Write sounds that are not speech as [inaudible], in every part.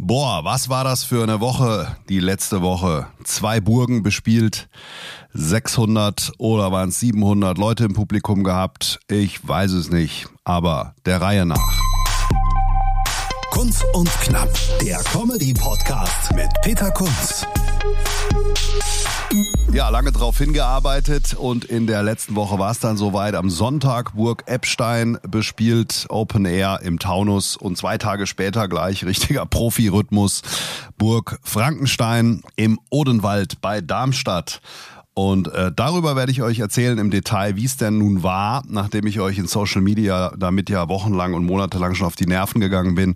Boah, was war das für eine Woche, die letzte Woche? Zwei Burgen bespielt, 600 oder waren es 700 Leute im Publikum gehabt? Ich weiß es nicht, aber der Reihe nach. Kunz und Knapp, der Comedy-Podcast mit Peter Kunz. Ja, lange drauf hingearbeitet und in der letzten Woche war es dann soweit. Am Sonntag Burg Eppstein bespielt Open Air im Taunus und zwei Tage später gleich richtiger Profi-Rhythmus Burg Frankenstein im Odenwald bei Darmstadt. Und äh, darüber werde ich euch erzählen im Detail, wie es denn nun war, nachdem ich euch in Social Media damit ja wochenlang und monatelang schon auf die Nerven gegangen bin.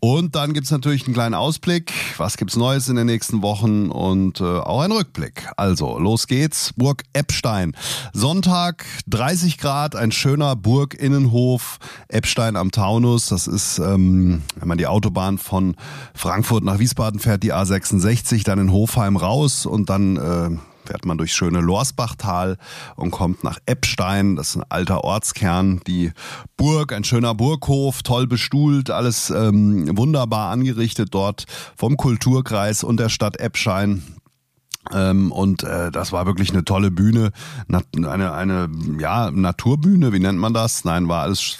Und dann gibt's natürlich einen kleinen Ausblick. Was gibt's Neues in den nächsten Wochen und äh, auch ein Rückblick. Also, los geht's. Burg Eppstein. Sonntag, 30 Grad, ein schöner Burginnenhof. Eppstein am Taunus. Das ist, ähm, wenn man die Autobahn von Frankfurt nach Wiesbaden fährt, die A66, dann in Hofheim raus und dann äh, fährt man durch schöne Lorsbachtal und kommt nach Eppstein. Das ist ein alter Ortskern. Die Burg, ein schöner Burghof, toll bestuhlt, alles ähm, wunderbar angerichtet dort vom Kulturkreis und der Stadt Eppstein. Ähm, und äh, das war wirklich eine tolle Bühne, eine eine ja Naturbühne, wie nennt man das? Nein, war alles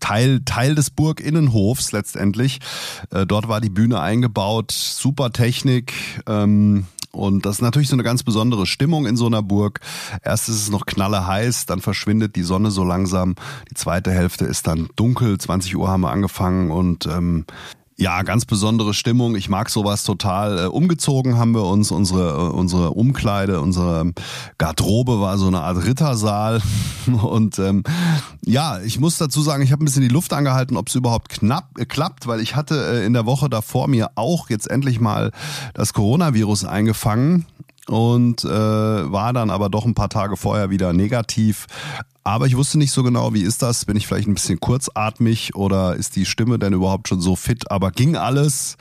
Teil Teil des Burginnenhofs letztendlich. Äh, dort war die Bühne eingebaut, super Technik. Ähm, und das ist natürlich so eine ganz besondere Stimmung in so einer Burg. Erst ist es noch knalle heiß, dann verschwindet die Sonne so langsam. Die zweite Hälfte ist dann dunkel. 20 Uhr haben wir angefangen und ähm, ja, ganz besondere Stimmung. Ich mag sowas total. Äh, umgezogen haben wir uns. Unsere, äh, unsere Umkleide, unsere Garderobe war so eine Art Rittersaal. [laughs] Und ähm, ja, ich muss dazu sagen, ich habe ein bisschen die Luft angehalten, ob es überhaupt knapp äh, klappt, weil ich hatte äh, in der Woche davor mir auch jetzt endlich mal das Coronavirus eingefangen und äh, war dann aber doch ein paar Tage vorher wieder negativ. Aber ich wusste nicht so genau, wie ist das? Bin ich vielleicht ein bisschen kurzatmig oder ist die Stimme denn überhaupt schon so fit? Aber ging alles.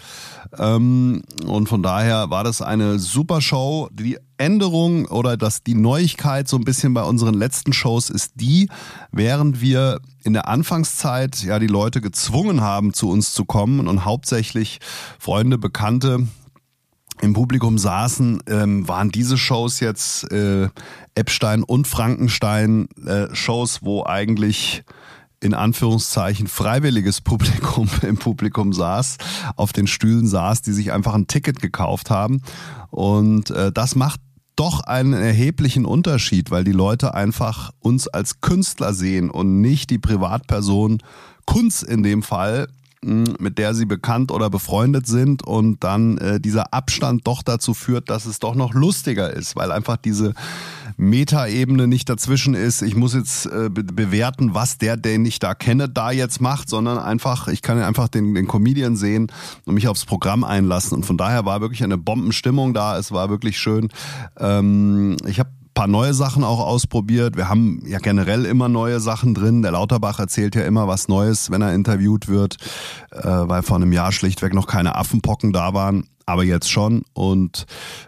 Ähm, und von daher war das eine super Show. Die Änderung oder das, die Neuigkeit so ein bisschen bei unseren letzten Shows ist die, während wir in der Anfangszeit ja die Leute gezwungen haben, zu uns zu kommen und hauptsächlich Freunde, Bekannte, im Publikum saßen, ähm, waren diese Shows jetzt äh, Epstein und Frankenstein äh, Shows, wo eigentlich in Anführungszeichen freiwilliges Publikum [laughs] im Publikum saß, auf den Stühlen saß, die sich einfach ein Ticket gekauft haben. Und äh, das macht doch einen erheblichen Unterschied, weil die Leute einfach uns als Künstler sehen und nicht die Privatperson Kunst in dem Fall, mit der sie bekannt oder befreundet sind und dann äh, dieser Abstand doch dazu führt, dass es doch noch lustiger ist, weil einfach diese Metaebene nicht dazwischen ist. Ich muss jetzt äh, be bewerten, was der, den ich da kenne, da jetzt macht, sondern einfach, ich kann einfach den, den Comedian sehen und mich aufs Programm einlassen. Und von daher war wirklich eine Bombenstimmung da. Es war wirklich schön. Ähm, ich habe paar neue Sachen auch ausprobiert. Wir haben ja generell immer neue Sachen drin. Der Lauterbach erzählt ja immer was Neues, wenn er interviewt wird, äh, weil vor einem Jahr schlichtweg noch keine Affenpocken da waren. Aber jetzt schon. Und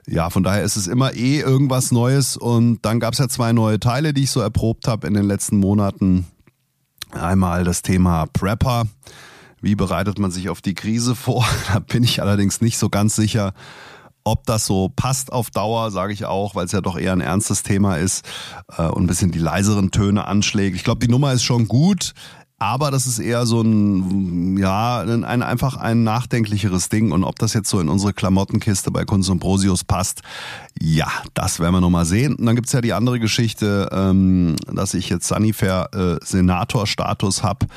ja, von daher ist es immer eh irgendwas Neues. Und dann gab es ja zwei neue Teile, die ich so erprobt habe in den letzten Monaten. Einmal das Thema Prepper. Wie bereitet man sich auf die Krise vor? [laughs] Da bin ich allerdings nicht so ganz sicher, ob das so passt auf Dauer, sage ich auch, weil es ja doch eher ein ernstes Thema ist äh, und ein bisschen die leiseren Töne anschlägt. Ich glaube, die Nummer ist schon gut. Aber das ist eher so ein, ja, ein, ein, einfach ein nachdenklicheres Ding. Und ob das jetzt so in unsere Klamottenkiste bei Kunst und Prosius passt, ja, das werden wir nochmal sehen. Und dann gibt's ja die andere Geschichte, ähm, dass ich jetzt Sunnyfair äh, Senator-Status hab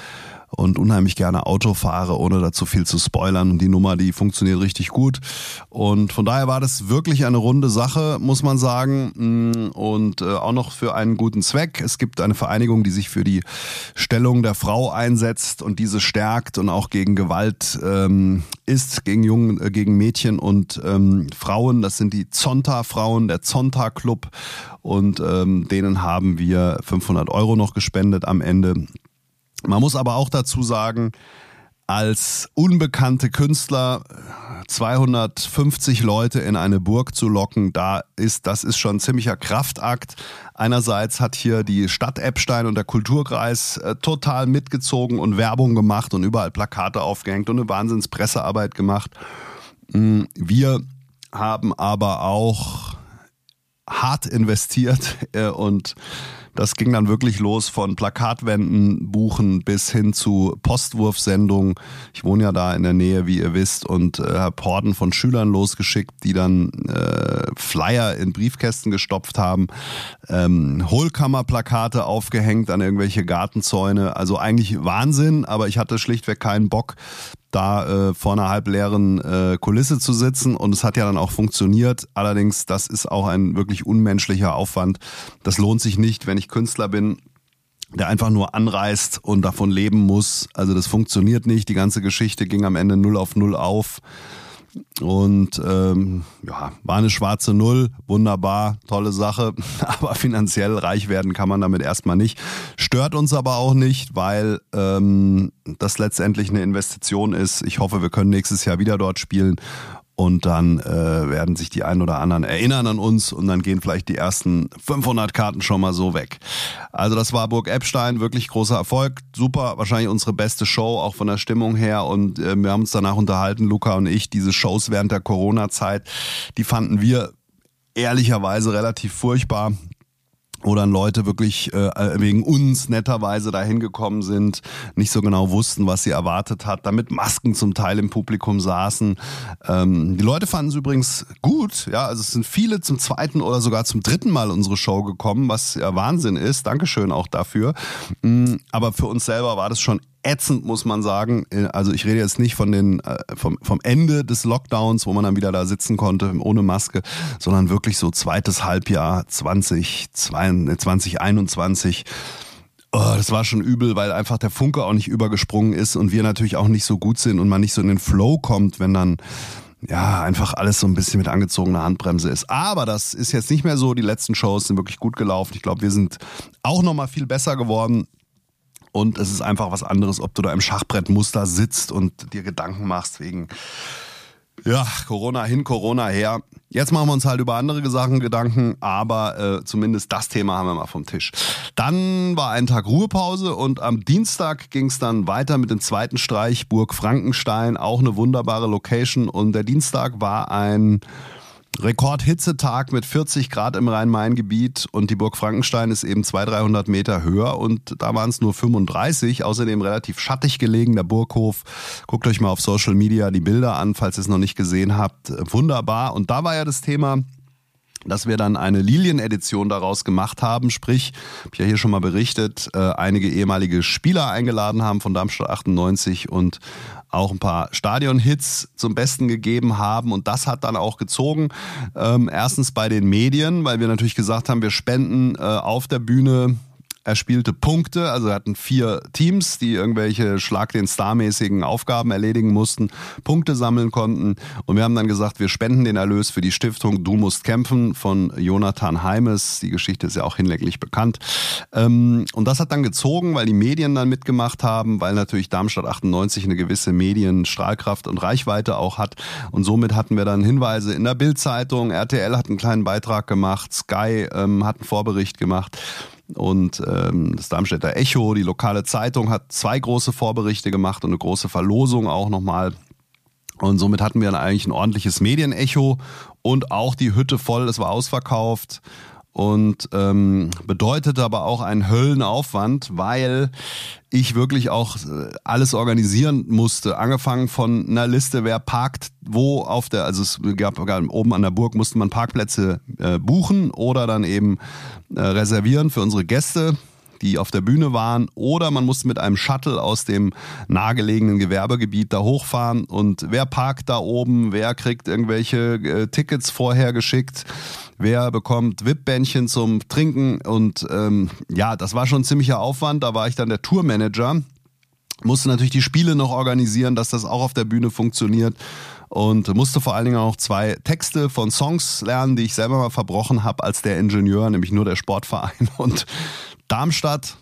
und unheimlich gerne Auto fahre, ohne dazu viel zu spoilern. Und die Nummer, die funktioniert richtig gut. Und von daher war das wirklich eine runde Sache, muss man sagen. Mm, und äh, auch noch für einen guten Zweck. Es gibt eine Vereinigung, die sich für die Stellung der Frau einsetzt und diese stärkt und auch gegen Gewalt ähm, ist, gegen Jungen, äh, gegen Mädchen und ähm, Frauen. Das sind die Zonta-Frauen, der Zonta-Club. Und ähm, denen haben wir 500 Euro noch gespendet am Ende. Man muss aber auch dazu sagen, als unbekannte Künstler 250 Leute in eine Burg zu locken, da ist, das ist schon ein ziemlicher Kraftakt. Einerseits hat hier die Stadt Eppstein und der Kulturkreis äh, total mitgezogen und Werbung gemacht und überall Plakate aufgehängt und eine Wahnsinnspressearbeit gemacht. Mm, wir haben aber auch hart investiert [laughs] äh, und das ging dann wirklich los von Plakatwänden buchen bis hin zu Postwurfsendungen. Ich wohne ja da in der Nähe, wie ihr wisst, und äh, habe Horden von Schülern losgeschickt, die dann äh, Flyer in Briefkästen gestopft haben, ähm, Hohlkammerplakate aufgehängt an irgendwelche Gartenzäune. Also eigentlich Wahnsinn, aber ich hatte schlichtweg keinen Bock, da äh, vor einer halbleeren äh, Kulisse zu sitzen und es hat ja dann auch funktioniert. Allerdings, das ist auch ein wirklich unmenschlicher Aufwand. Das lohnt sich nicht, wenn ich Künstler bin, der einfach nur anreist und davon leben muss. Also das funktioniert nicht. Die ganze Geschichte ging am Ende null auf null auf. Und ähm, ja, war eine schwarze Null, wunderbar, tolle Sache. [laughs] Aber finanziell reich werden kann man damit erstmal nicht. Stört uns aber auch nicht, weil ähm, das letztendlich eine Investition ist. Ich hoffe, wir können nächstes Jahr wieder dort spielen und dann äh, werden sich die einen oder anderen erinnern an uns und dann gehen vielleicht die ersten 500 Karten schon mal so weg. Also das war Burg Eppstein, wirklich großer Erfolg, super, wahrscheinlich unsere beste Show, auch von der Stimmung her und äh, wir haben uns danach unterhalten, Luca und ich, diese Shows während der Corona-Zeit, die fanden wir ehrlicherweise relativ furchtbar wo dann Leute wirklich äh, wegen uns netterweise dahin gekommen sind, nicht so genau wussten, was sie erwartet hat, damit Masken zum Teil im Publikum saßen. Ähm, die Leute fanden es übrigens gut, ja, also es sind viele zum zweiten oder sogar zum dritten Mal unsere Show gekommen, was ja Wahnsinn ist. Dankeschön auch dafür. Mm, aber für uns selber war das schon ätzend, muss man sagen. Äh, also ich rede jetzt nicht von den, äh, vom, vom Ende des Lockdowns, wo man dann wieder da sitzen konnte ohne Maske, sondern wirklich so zweites Halbjahr 2021. Oh, das war schon übel, weil einfach der Funke auch nicht übergesprungen ist und wir natürlich auch nicht so gut sind und man nicht so in den Flow kommt, wenn dann ja, einfach alles so ein bisschen mit angezogener Handbremse ist. Aber das ist jetzt nicht mehr so. Die letzten Shows sind wirklich gut gelaufen. Ich glaube, wir sind auch nochmal viel besser geworden. Und es ist einfach was anderes, ob du da im Schachbrettmuster sitzt und dir Gedanken machst wegen, ja, Corona hin, Corona her. Jetzt machen wir uns halt über andere Sachen Gedanken, aber äh, zumindest das Thema haben wir mal vom Tisch. Dann war ein Tag Ruhepause und am Dienstag ging es dann weiter mit dem zweiten Streich Burg Frankenstein, auch eine wunderbare Location. Und der Dienstag war ein Rekordhitzetag mit 40 Grad im Rhein-Main-Gebiet und die Burg Frankenstein ist eben 200, 300 Meter höher und da waren es nur 35. Außerdem relativ schattig gelegen, der Burghof. Guckt euch mal auf Social Media die Bilder an, falls ihr es noch nicht gesehen habt. Wunderbar. Und da war ja das Thema, dass wir dann eine Lilien-Edition daraus gemacht haben, sprich, habe ich ja hier schon mal berichtet, äh, einige ehemalige Spieler eingeladen haben von Darmstadt 98 und auch ein paar Stadion-Hits zum Besten gegeben haben und das hat dann auch gezogen. Ähm, erstens bei den Medien, weil wir natürlich gesagt haben, wir spenden äh, auf der Bühne er spielte Punkte, also hatten vier Teams, die irgendwelche Schlag den Star-mäßigen Aufgaben erledigen mussten, Punkte sammeln konnten. Und wir haben dann gesagt, wir spenden den Erlös für die Stiftung Du musst kämpfen von Jonathan Heimes. Die Geschichte ist ja auch hinlänglich bekannt. Ähm, und das hat dann gezogen, weil die Medien dann mitgemacht haben, weil natürlich Darmstadt 98 eine gewisse Medienstrahlkraft und Reichweite auch hat. Und somit hatten wir dann Hinweise in der Bildzeitung, RTL hat einen kleinen Beitrag gemacht, Sky ähm, hat einen Vorbericht gemacht. Und ähm, das Darmstädter Echo, die lokale Zeitung, hat zwei große Vorberichte gemacht und eine große Verlosung auch nochmal. Und somit hatten wir dann eigentlich ein ordentliches Medienecho und auch die Hütte voll, es war ausverkauft und ähm, bedeutete aber auch einen Höllenaufwand, weil ich wirklich auch äh, alles organisieren musste. Angefangen von einer Liste, wer parkt wo auf der, also es gab oben an der Burg musste man Parkplätze äh, buchen oder dann eben äh, reservieren für unsere Gäste die auf der Bühne waren, oder man musste mit einem Shuttle aus dem nahegelegenen Gewerbegebiet da hochfahren. Und wer parkt da oben, wer kriegt irgendwelche äh, Tickets vorher geschickt, wer bekommt VIP-Bändchen zum Trinken? Und ähm, ja, das war schon ein ziemlicher Aufwand, da war ich dann der Tourmanager. Musste natürlich die Spiele noch organisieren, dass das auch auf der Bühne funktioniert. Und musste vor allen Dingen auch zwei Texte von Songs lernen, die ich selber mal verbrochen habe als der Ingenieur, nämlich nur der Sportverein. [laughs] Und Darmstadt.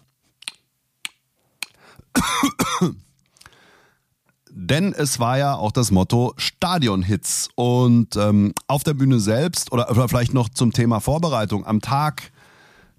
denn es war ja auch das Motto Stadionhits. Und ähm, auf der Bühne selbst oder, oder vielleicht noch zum Thema Vorbereitung am Tag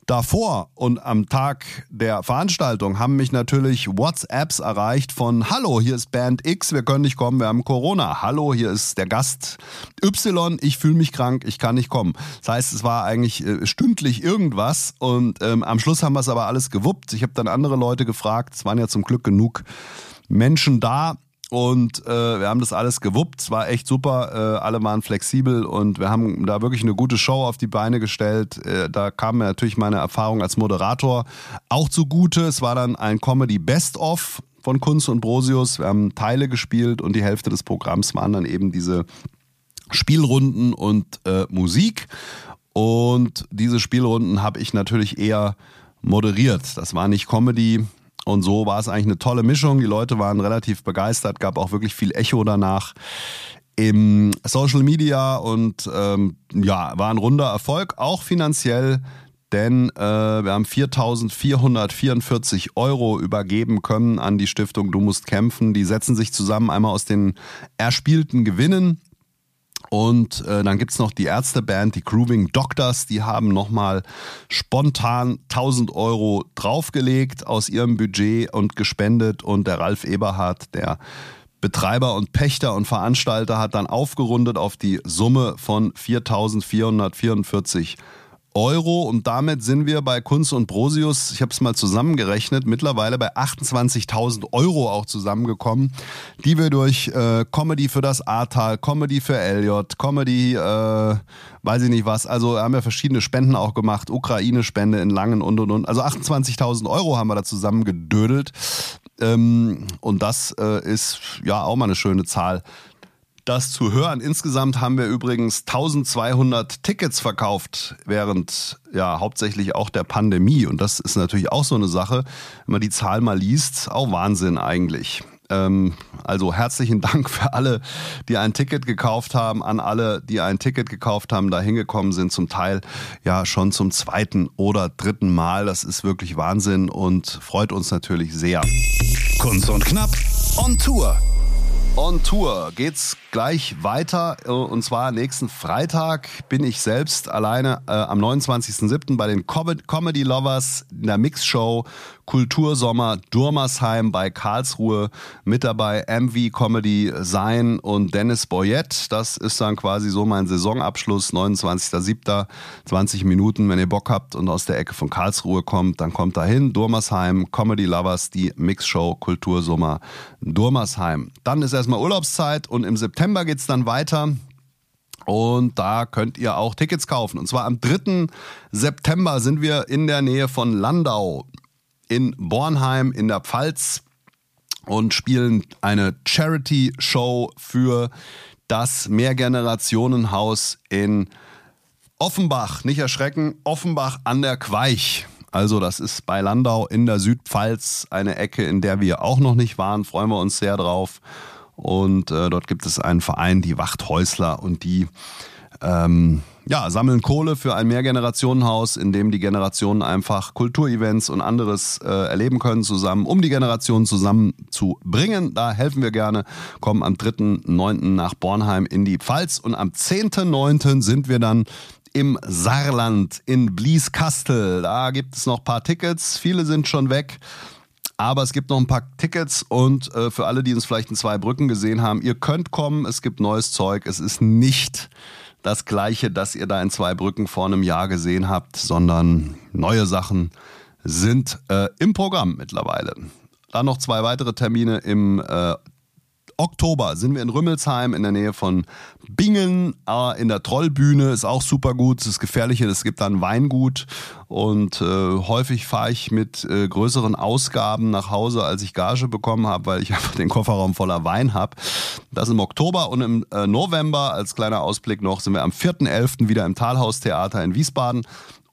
davor und am Tag der Veranstaltung haben mich natürlich WhatsApps erreicht von Hallo, hier ist Band X, wir können nicht kommen, wir haben Corona. Hallo, hier ist der Gast Y, ich fühle mich krank, ich kann nicht kommen. Das heißt, es war eigentlich äh, stündlich irgendwas und ähm, am Schluss haben wir es aber alles gewuppt. Ich habe dann andere Leute gefragt, es waren ja zum Glück genug Menschen da, und äh, wir haben das alles gewuppt. Es war echt super. Äh, alle waren flexibel und wir haben da wirklich eine gute Show auf die Beine gestellt. Äh, da kam mir natürlich meine Erfahrung als Moderator auch zugute. Es war dann ein Comedy Best-of von Kunst und Brosius. Wir haben Teile gespielt und die Hälfte des Programms waren dann eben diese Spielrunden und äh, Musik. Und diese Spielrunden habe ich natürlich eher moderiert. Das war nicht Comedy, und so war es eigentlich eine tolle Mischung. Die Leute waren relativ begeistert, gab auch wirklich viel Echo danach im Social Media und ähm, ja, war ein runder Erfolg, auch finanziell, denn äh, wir haben 4.444 Euro übergeben können an die Stiftung Du musst kämpfen. Die setzen sich zusammen einmal aus den erspielten Gewinnen und äh, dann gibt's noch die Ärzteband, die Grooving Doctors, die haben nochmal spontan 1000 Euro draufgelegt aus ihrem Budget und gespendet. Und der Ralf Eberhardt, der Betreiber und Pächter und Veranstalter, hat dann aufgerundet auf die Summe von 4444 Euro. Und damit sind wir bei Kunst und Brosius, ich habe es mal zusammengerechnet, mittlerweile bei 28.000 Euro auch zusammengekommen, die wir durch äh, Comedy für das Ahrtal, Comedy für Elliot, Comedy, äh, weiß ich nicht was, also haben wir verschiedene Spenden auch gemacht, Ukraine-Spende in Langen und und und, also 28.000 Euro haben wir da zusammengedödelt ähm, und das äh, ist ja auch mal eine schöne Zahl das zu hören. Insgesamt haben wir übrigens 1200 Tickets verkauft während ja hauptsächlich auch der Pandemie. Und das ist natürlich auch so eine Sache, wenn man die Zahl mal liest, auch Wahnsinn eigentlich. Ähm, also herzlichen Dank für alle, die ein Ticket gekauft haben, an alle, die ein Ticket gekauft haben, da hingekommen sind, zum Teil ja schon zum zweiten oder dritten Mal. Das ist wirklich Wahnsinn und freut uns natürlich sehr. Kunst und Knapp on Tour. On Tour geht's gleich weiter äh, und zwar nächsten Freitag bin ich selbst alleine äh, am 29.07. bei den Comedy Lovers in der Mixshow Kultursommer Durmersheim bei Karlsruhe mit dabei MV Comedy Sein und Dennis Boyett. Das ist dann quasi so mein Saisonabschluss, 29.07. 20 Minuten, wenn ihr Bock habt und aus der Ecke von Karlsruhe kommt, dann kommt dahin. Durmersheim, Comedy Lovers, die Mixshow Kultursommer Durmersheim. Dann ist erstmal Urlaubszeit und im September geht's dann weiter. Und da könnt ihr auch Tickets kaufen. Und zwar am 3. September sind wir in der Nähe von Landau in Bornheim in der Pfalz und spielen eine Charity-Show für das Mehrgenerationenhaus in Offenbach. Nicht erschrecken, Offenbach an der Queich. Also das ist bei Landau in der Südpfalz eine Ecke, in der wir auch noch nicht waren. Freuen wir uns sehr drauf. Und äh, dort gibt es einen Verein, die Wachthäusler, und die ähm, ja, sammeln Kohle für ein Mehrgenerationenhaus, in dem die Generationen einfach Kulturevents und anderes äh, erleben können zusammen, um die Generationen zusammenzubringen. Da helfen wir gerne. Kommen am 3.9. nach Bornheim in die Pfalz und am 10.9. sind wir dann im Saarland in Blieskastel. Da gibt es noch ein paar Tickets. Viele sind schon weg. Aber es gibt noch ein paar Tickets und äh, für alle, die uns vielleicht in zwei Brücken gesehen haben, ihr könnt kommen. Es gibt neues Zeug. Es ist nicht das gleiche, das ihr da in zwei Brücken vor einem Jahr gesehen habt, sondern neue Sachen sind äh, im Programm mittlerweile. Dann noch zwei weitere Termine im äh, Oktober sind wir in Rümmelsheim in der Nähe von Bingen äh, in der Trollbühne. Ist auch super gut. Es ist gefährlich. Es gibt da ein Weingut und äh, häufig fahre ich mit äh, größeren Ausgaben nach Hause, als ich Gage bekommen habe, weil ich [laughs] einfach den Kofferraum voller Wein habe. Das im Oktober und im äh, November als kleiner Ausblick noch sind wir am 4.11. wieder im Talhaustheater in Wiesbaden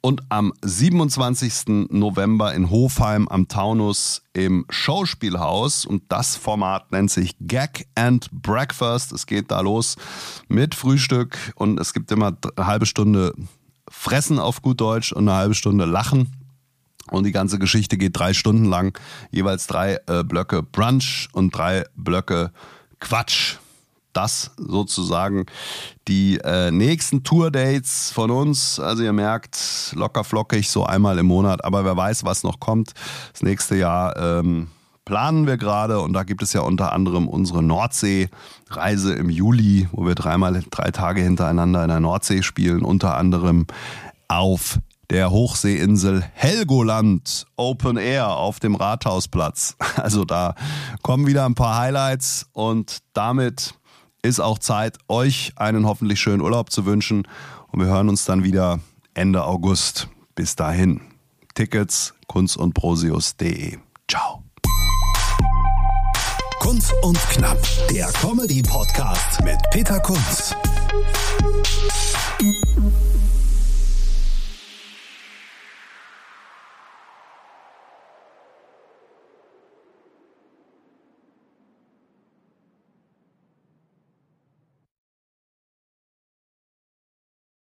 und am 27. November in Hofheim am Taunus im Schauspielhaus. Und das Format nennt sich Gag and Breakfast. Es geht da los mit Frühstück und es gibt immer eine halbe Stunde Fressen auf gut Deutsch und eine halbe Stunde Lachen. Und die ganze Geschichte geht drei Stunden lang, jeweils drei äh, Blöcke Brunch und drei Blöcke Quatsch. Das sozusagen die äh, nächsten Tour-Dates von uns. Also ihr merkt, locker flockig, so einmal im Monat. Aber wer weiß, was noch kommt. Das nächste Jahr ähm, planen wir gerade und da gibt es ja unter anderem unsere Nordsee-Reise im Juli, wo wir dreimal drei Tage hintereinander in der Nordsee spielen, unter anderem auf der Hochseeinsel Helgoland Open Air auf dem Rathausplatz. [laughs] Also da kommen wieder ein paar Highlights und damit ist auch Zeit, euch einen hoffentlich schönen Urlaub zu wünschen und wir hören uns dann wieder Ende August. Bis dahin. Tickets kunstundprosius.de. Ciao. Kunst und Knapp, der Comedy-Podcast mit Peter Kunz.